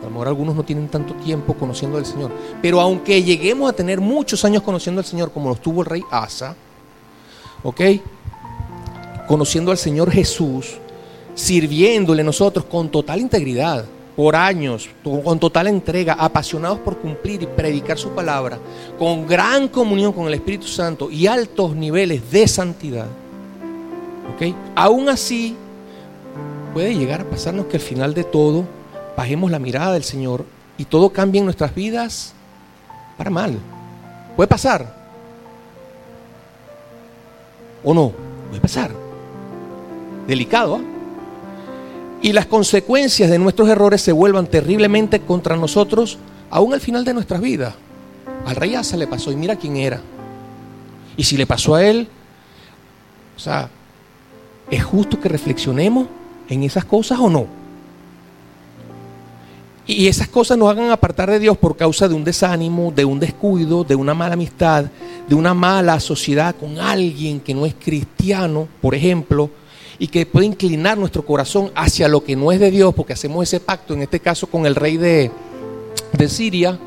Speaker 1: a lo mejor algunos no tienen tanto tiempo conociendo al Señor. Pero aunque lleguemos a tener muchos años conociendo al Señor, como los tuvo el rey Asa, ¿ok? Conociendo al Señor Jesús, sirviéndole nosotros con total integridad, por años, con total entrega, apasionados por cumplir y predicar su palabra, con gran comunión con el Espíritu Santo y altos niveles de santidad. ¿Ok? Aún así, puede llegar a pasarnos que al final de todo bajemos la mirada del Señor y todo cambie en nuestras vidas para mal. Puede pasar. ¿O no? Puede pasar. Delicado, ¿ah? y las consecuencias de nuestros errores se vuelvan terriblemente contra nosotros, aún al final de nuestras vidas. Al rey Asa le pasó y mira quién era. Y si le pasó a él, o sea, ¿es justo que reflexionemos en esas cosas o no? Y esas cosas nos hagan apartar de Dios por causa de un desánimo, de un descuido, de una mala amistad, de una mala sociedad con alguien que no es cristiano, por ejemplo, y que puede inclinar nuestro corazón hacia lo que no es de Dios, porque hacemos ese pacto, en este caso con el rey de, de Siria,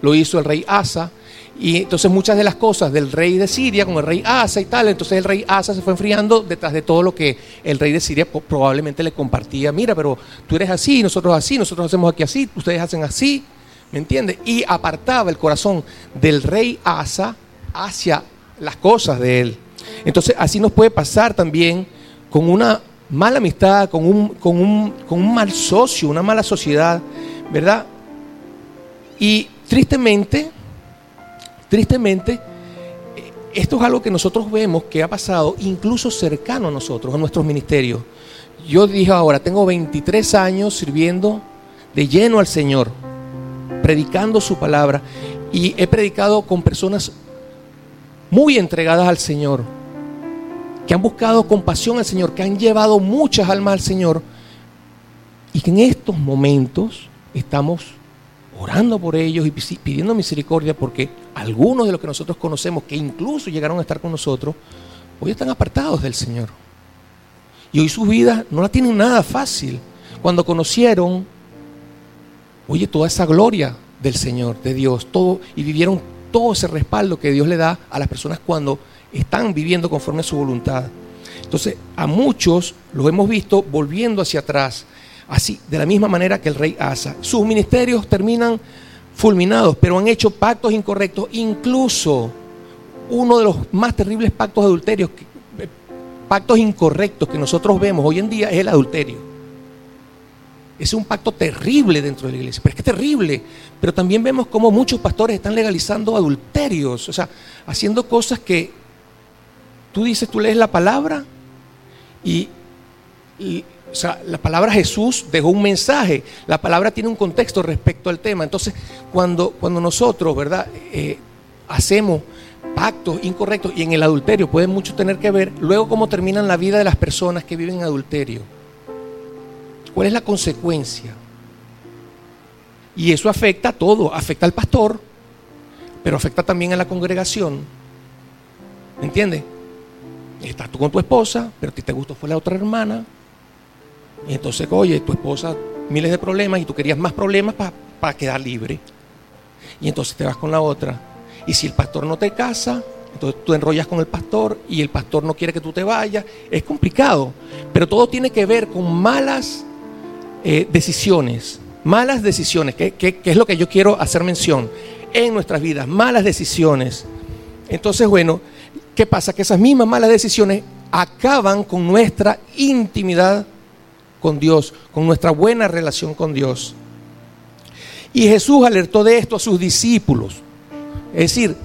Speaker 1: lo hizo el rey Asa, y entonces muchas de las cosas del rey de Siria con el rey Asa y tal, entonces el rey Asa se fue enfriando detrás de todo lo que el rey de Siria probablemente le compartía. Mira, pero tú eres así, nosotros así, nosotros hacemos aquí así, ustedes hacen así, ¿me entiendes? Y apartaba el corazón del rey Asa hacia las cosas de él. Entonces así nos puede pasar también con una mala amistad, con un, con un, mal socio, una mala sociedad, ¿verdad? Y tristemente, tristemente, esto es algo que nosotros vemos que ha pasado incluso cercano a nosotros, a nuestros ministerios. Yo dije ahora, tengo 23 años sirviendo de lleno al Señor, predicando su palabra, y he predicado con personas muy entregadas al Señor, que han buscado compasión al Señor, que han llevado muchas almas al Señor y que en estos momentos estamos orando por ellos y pidiendo misericordia porque algunos de los que nosotros conocemos, que incluso llegaron a estar con nosotros, hoy están apartados del Señor. Y hoy su vida no la tienen nada fácil. Cuando conocieron, oye, toda esa gloria del Señor, de Dios, todo, y vivieron todo ese respaldo que Dios le da a las personas cuando están viviendo conforme a su voluntad. Entonces, a muchos los hemos visto volviendo hacia atrás, así, de la misma manera que el rey Asa. Sus ministerios terminan fulminados, pero han hecho pactos incorrectos, incluso uno de los más terribles pactos adulterios, eh, pactos incorrectos que nosotros vemos hoy en día es el adulterio. Es un pacto terrible dentro de la iglesia, pero es que es terrible. Pero también vemos cómo muchos pastores están legalizando adulterios, o sea, haciendo cosas que Tú dices, tú lees la palabra y, o sea, la palabra Jesús dejó un mensaje, la palabra tiene un contexto respecto al tema. Entonces, cuando, cuando nosotros, ¿verdad? Eh, hacemos pactos incorrectos y en el adulterio puede mucho tener que ver, luego cómo terminan la vida de las personas que viven en adulterio. ¿Cuál es la consecuencia? Y eso afecta a todo, afecta al pastor, pero afecta también a la congregación. ¿Me entiendes? estás tú con tu esposa, pero a ti te gustó fue la otra hermana. Y entonces, oye, tu esposa miles de problemas y tú querías más problemas para quedar libre. Y entonces te vas con la otra. Y si el pastor no te casa, entonces tú enrollas con el pastor y el pastor no quiere que tú te vayas. Es complicado, pero todo tiene que ver con malas eh, decisiones. Malas decisiones, que, que es lo que yo quiero hacer mención en nuestras vidas. Malas decisiones. Entonces, bueno, ¿Qué pasa? Que esas mismas malas decisiones acaban con nuestra intimidad con Dios, con nuestra buena relación con Dios. Y Jesús alertó de esto a sus discípulos. Es decir,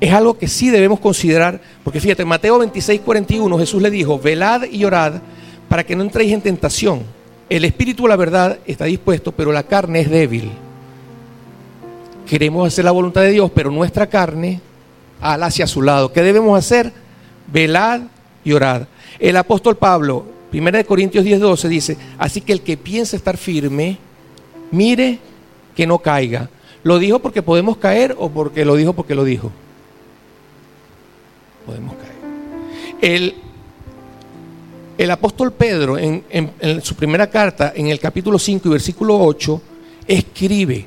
Speaker 1: es algo que sí debemos considerar, porque fíjate, en Mateo 26, 41 Jesús le dijo, velad y orad para que no entréis en tentación. El espíritu, la verdad, está dispuesto, pero la carne es débil. Queremos hacer la voluntad de Dios, pero nuestra carne ala hacia su lado. ¿Qué debemos hacer? Velad y orad. El apóstol Pablo, 1 Corintios 10, 12, dice, así que el que piensa estar firme, mire que no caiga. ¿Lo dijo porque podemos caer o porque lo dijo porque lo dijo? Podemos caer. El, el apóstol Pedro, en, en, su primera carta, en el capítulo 5 y versículo 8, escribe,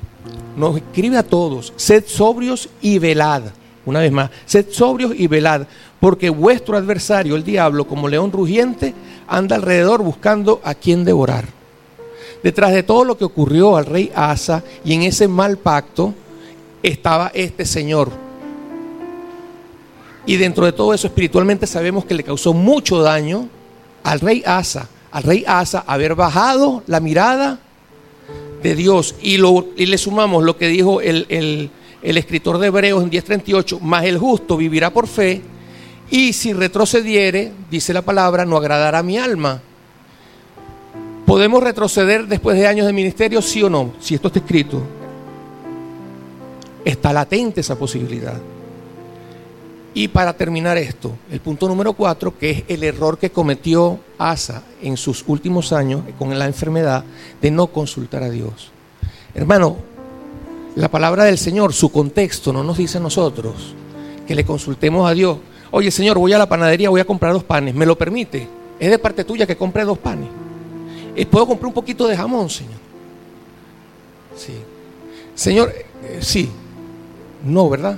Speaker 1: nos escribe a todos, sed sobrios y velad. Una vez más, sed sobrios y velad, porque vuestro adversario, el diablo, como león rugiente, anda alrededor buscando a quien devorar. Detrás de todo lo que ocurrió al rey Asa y en ese mal pacto estaba este señor. Y dentro de todo eso espiritualmente sabemos que le causó mucho daño al rey Asa, al rey Asa haber bajado la mirada de Dios y, lo, y le sumamos lo que dijo el, el escritor de Hebreos en 10:38, más el justo vivirá por fe y si retrocediere, dice la palabra, no agradará a mi alma. ¿Podemos retroceder después de años de ministerio, sí o no? Si esto está escrito. Está latente esa posibilidad. Y para terminar esto, el punto número cuatro, que es el error que cometió Asa en sus últimos años con la enfermedad de no consultar a Dios. Hermano, la palabra del Señor, su contexto, no nos dice a nosotros que le consultemos a Dios. Oye, Señor, voy a la panadería, voy a comprar dos panes. ¿Me lo permite? Es de parte tuya que compre dos panes. Eh, ¿Puedo comprar un poquito de jamón, Señor? Sí. Señor, eh, sí. No, ¿verdad?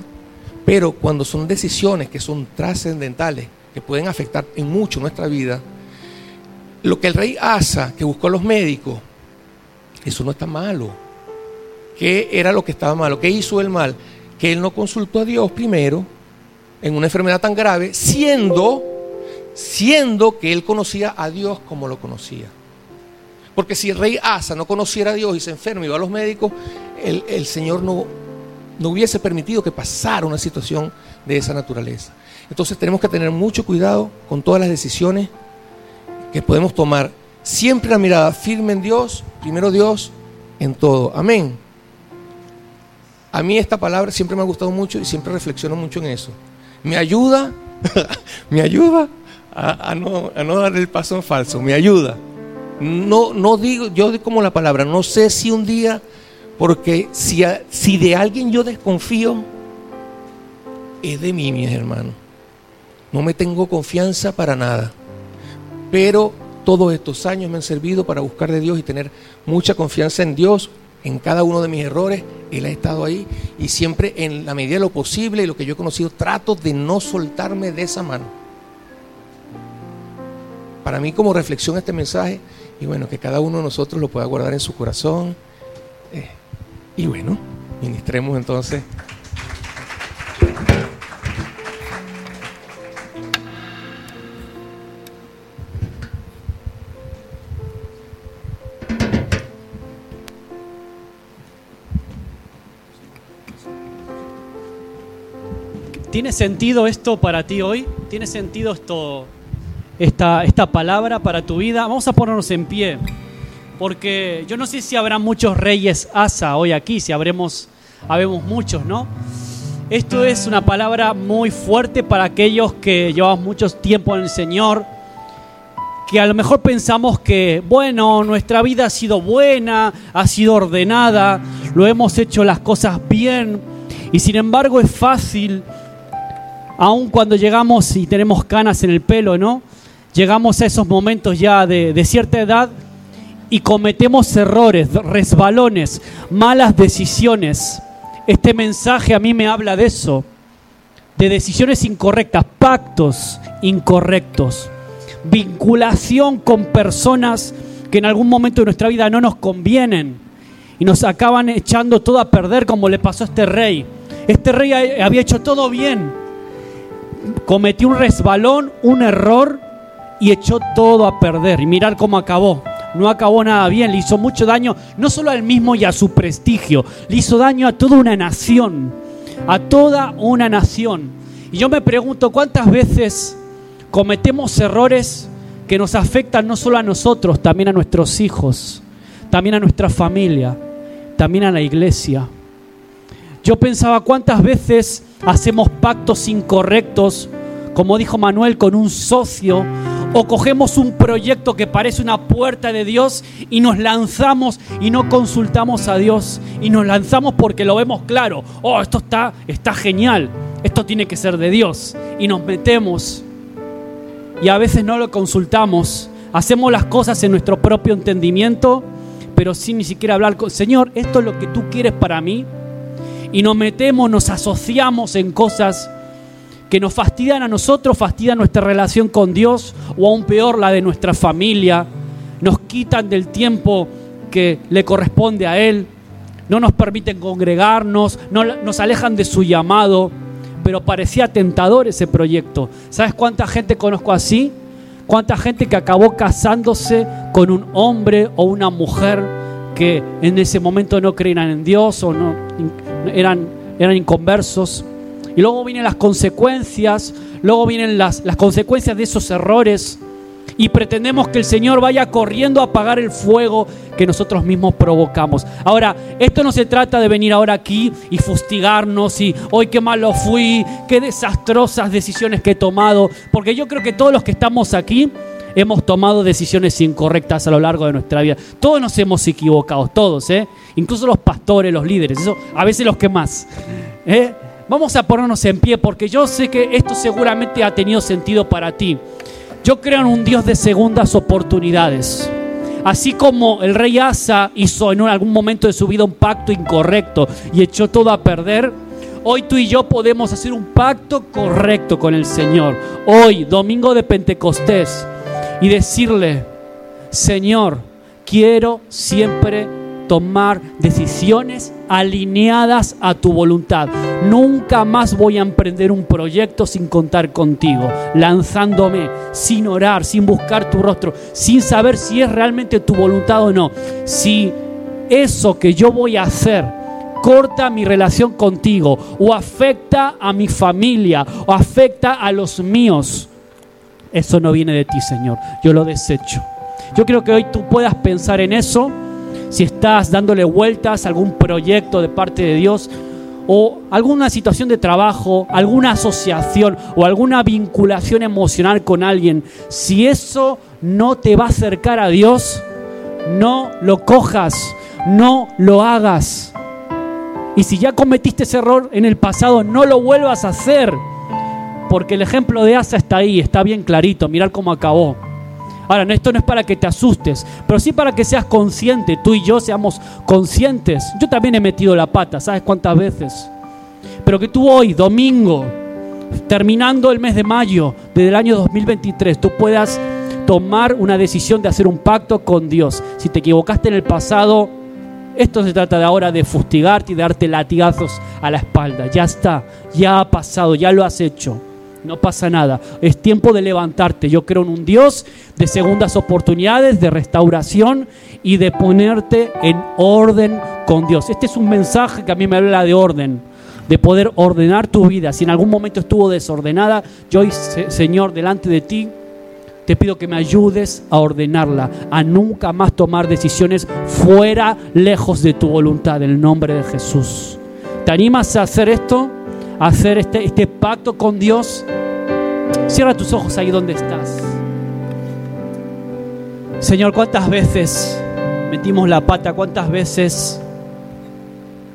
Speaker 1: Pero cuando son decisiones que son trascendentales, que pueden afectar en mucho nuestra vida, lo que el rey Asa, que buscó a los médicos, eso no está malo. ¿Qué era lo que estaba malo? ¿Qué hizo el mal? Que él no consultó a Dios primero en una enfermedad tan grave, siendo, siendo que él conocía a Dios como lo conocía. Porque si el rey Asa no conociera a Dios y se enferma y va a los médicos, el, el Señor no, no hubiese permitido que pasara una situación de esa naturaleza. Entonces tenemos que tener mucho cuidado con todas las decisiones que podemos tomar. Siempre la mirada firme en Dios, primero Dios en todo. Amén. A mí esta palabra siempre me ha gustado mucho y siempre reflexiono mucho en eso me ayuda, *laughs* me ayuda a, no, dar el paso en falso, me ayuda. No, no digo, yo como la palabra, no sé si un día, porque si, si de alguien yo desconfío, es de mí, mis hermanos. No me tengo confianza para nada. Pero todos estos años me han servido para buscar de Dios y tener mucha confianza en Dios en cada uno de mis errores, Él ha estado ahí y siempre en la medida de lo posible y lo que yo he conocido, trato de no soltarme de esa mano. Para mí como reflexión este mensaje y bueno, que cada uno de nosotros lo pueda guardar en su corazón. Eh, y bueno, ministremos entonces.
Speaker 2: ¿Tiene sentido esto para ti hoy? ¿Tiene sentido esto, esta, palabra para tu vida? Vamos a ponernos en pie, porque yo no sé si habrá muchos reyes asa hoy aquí, si habremos, habemos muchos, ¿no? Esto es una palabra muy fuerte para aquellos que llevamos mucho tiempo en el Señor, que a lo mejor pensamos que, bueno, nuestra vida ha sido buena, ha sido ordenada, lo hemos hecho las cosas bien, y sin embargo es fácil aun cuando llegamos y tenemos canas en el pelo, ¿no? Llegamos a esos momentos ya de, cierta edad y cometemos errores, resbalones, malas decisiones. Este mensaje a mí me habla de eso, de decisiones incorrectas, pactos incorrectos, vinculación con personas que en algún momento de nuestra vida no nos convienen y nos acaban echando todo a perder como le pasó a este rey. Este rey había hecho todo bien, cometió un resbalón, un error y echó todo a perder. Y mirar cómo acabó. no acabó nada bien, le hizo mucho daño no solo a él mismo y a su prestigio, le hizo daño a toda una nación, a toda una nación. Y yo me pregunto cuántas veces cometemos errores que nos afectan no solo a nosotros, también a nuestros hijos, también a nuestra familia, también a la iglesia. Yo pensaba cuántas veces hacemos pactos incorrectos, como dijo Manuel, con un socio, o cogemos un proyecto que parece una puerta de Dios y nos lanzamos y no consultamos a Dios y nos lanzamos porque lo vemos claro. Oh, esto está, está genial, esto tiene que ser de Dios. Y nos metemos y a veces no lo consultamos. Hacemos las cosas en nuestro propio entendimiento, pero sin ni siquiera hablar con, Señor, esto es lo que tú quieres para mí y nos metemos, nos asociamos en cosas que nos fastidian a nosotros, fastidian nuestra relación con Dios o aún peor la de nuestra familia, nos quitan del tiempo que le corresponde a Él, no nos permiten congregarnos, no, nos alejan de su llamado, pero parecía tentador ese proyecto. ¿Sabes cuánta gente conozco así? ¿Cuánta gente que acabó casándose con un hombre o una mujer que en ese momento no creían en Dios o no eran, eran inconversos. Y luego vienen las consecuencias, luego vienen las, las consecuencias de esos errores y pretendemos que el Señor vaya corriendo a apagar el fuego que nosotros mismos provocamos. Ahora, esto no se trata de venir ahora aquí y fustigarnos y hoy qué malo fui, qué desastrosas decisiones que he tomado, porque yo creo que todos los que estamos aquí hemos tomado decisiones incorrectas a lo largo de nuestra vida. Todos nos hemos equivocado, todos, ¿eh? Incluso los pastores, los líderes, eso, a veces los que más. ¿eh? Vamos a ponernos en pie porque yo sé que esto seguramente ha tenido sentido para ti. Yo creo en un Dios de segundas oportunidades. Así como el rey Asa hizo en algún momento de su vida un pacto incorrecto y echó todo a perder, hoy tú y yo podemos hacer un pacto correcto con el Señor. Hoy, domingo de Pentecostés, y decirle, Señor, quiero siempre tomar decisiones alineadas a tu voluntad. Nunca más voy a emprender un proyecto sin contar contigo, lanzándome, sin orar, sin buscar tu rostro, sin saber si es realmente tu voluntad o no. Si eso que yo voy a hacer corta mi relación contigo o afecta a mi familia o afecta a los míos, eso no viene de ti, Señor. Yo lo desecho. Yo creo que hoy tú puedas pensar en eso. Si estás dándole vueltas a algún proyecto de parte de Dios o alguna situación de trabajo, alguna asociación o alguna vinculación emocional con alguien, si eso no te va a acercar a Dios, no lo cojas, no lo hagas. Y si ya cometiste ese error en el pasado, no lo vuelvas a hacer porque el ejemplo de Asa está ahí, está bien clarito, mirar cómo acabó. Ahora, esto no es para que te asustes, pero sí para que seas consciente, tú y yo seamos conscientes. Yo también he metido la pata, ¿sabes cuántas veces? Pero que tú hoy, domingo, terminando el mes de mayo del año 2023, tú puedas tomar una decisión de hacer un pacto con Dios. Si te equivocaste en el pasado, esto se trata de ahora de fustigarte y darte latigazos a la espalda. Ya está, ya ha pasado, ya lo has hecho. No pasa nada. Es tiempo de levantarte. Yo creo en un Dios de segundas oportunidades, de restauración y de ponerte en orden con Dios. Este es un mensaje que a mí me habla de orden, de poder ordenar tu vida. Si en algún momento estuvo desordenada, yo Señor, delante de ti, te pido que me ayudes a ordenarla, a nunca más tomar decisiones fuera, lejos de tu voluntad, en el nombre de Jesús. ¿Te animas a hacer esto? Hacer este, este pacto con Dios, cierra tus ojos ahí donde estás. Señor, ¿cuántas veces metimos la pata? ¿Cuántas veces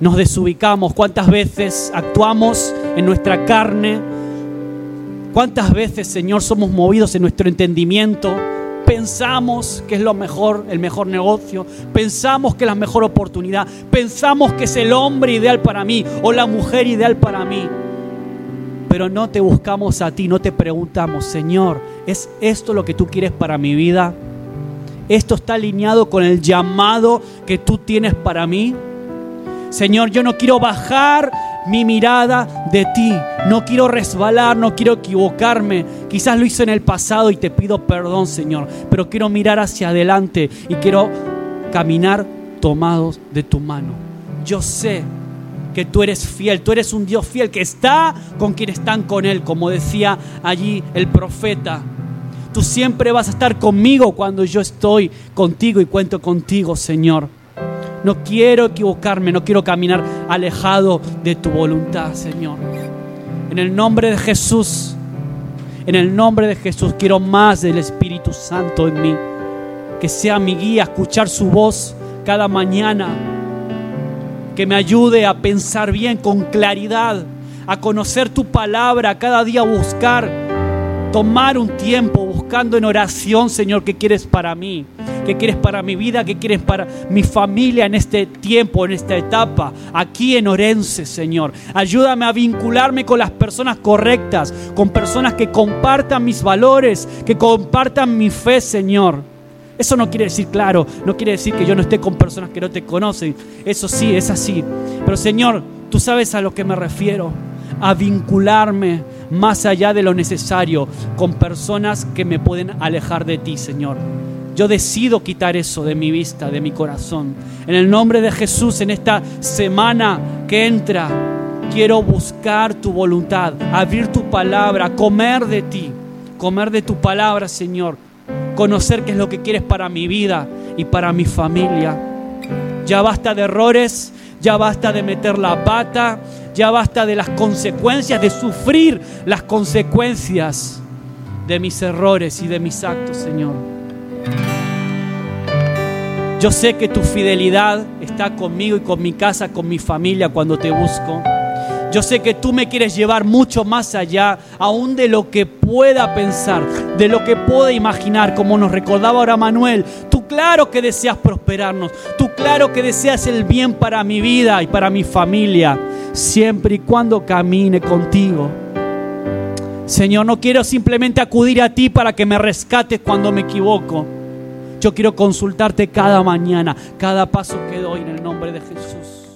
Speaker 2: nos desubicamos? ¿Cuántas veces actuamos en nuestra carne? ¿Cuántas veces, Señor, somos movidos en nuestro entendimiento? Pensamos que es lo mejor, el mejor negocio, pensamos que es la mejor oportunidad, pensamos que es el hombre ideal para mí o la mujer ideal para mí. Pero no te buscamos a ti, no te preguntamos, Señor, ¿es esto lo que tú quieres para mi vida? ¿Esto está alineado con el llamado que tú tienes para mí? Señor, yo no quiero bajar mi mirada de ti. No quiero resbalar, no quiero equivocarme. Quizás lo hice en el pasado y te pido perdón, Señor. Pero quiero mirar hacia adelante y quiero caminar tomados de tu mano. Yo sé que tú eres fiel, tú eres un Dios fiel que está con quienes están con Él, como decía allí el profeta. Tú siempre vas a estar conmigo cuando yo estoy contigo y cuento contigo, Señor. No quiero equivocarme, no quiero caminar alejado de tu voluntad, Señor. En el nombre de Jesús, en el nombre de Jesús, quiero más del Espíritu Santo en mí. Que sea mi guía, escuchar su voz cada mañana. Que me ayude a pensar bien, con claridad, a conocer tu palabra, cada día buscar, tomar un tiempo buscando en oración, Señor, qué quieres para mí ¿Qué quieres para mi vida? ¿Qué quieres para mi familia en este tiempo, en esta etapa? Aquí en Orense, Señor. Ayúdame a vincularme con las personas correctas, con personas que compartan mis valores, que compartan mi fe, Señor. Eso no quiere decir, claro, no quiere decir que yo no esté con personas que no te conocen. Eso sí, es así. Pero Señor, tú sabes a lo que me refiero. A vincularme más allá de lo necesario con personas que me pueden alejar de ti, Señor. Yo decido quitar eso de mi vista, de mi corazón. En el nombre de Jesús, en esta semana que entra, quiero buscar tu voluntad, abrir tu palabra, comer de ti, comer de tu palabra, Señor. Conocer qué es lo que quieres para mi vida y para mi familia. Ya basta de errores, ya basta de meter la pata, ya basta de las consecuencias, de sufrir las consecuencias de mis errores y de mis actos, Señor. Yo sé que tu fidelidad está conmigo y con mi casa, con mi familia cuando te busco. Yo sé que tú me quieres llevar mucho más allá, aún de lo que pueda pensar, de lo que pueda imaginar, como nos recordaba ahora Manuel. Tú claro que deseas prosperarnos, claro que deseas el bien para mi vida y para mi familia, siempre y cuando camine contigo. Señor, no quiero simplemente acudir a ti para que me rescates cuando me equivoco. Yo quiero consultarte cada mañana, cada paso que doy en el nombre de Jesús.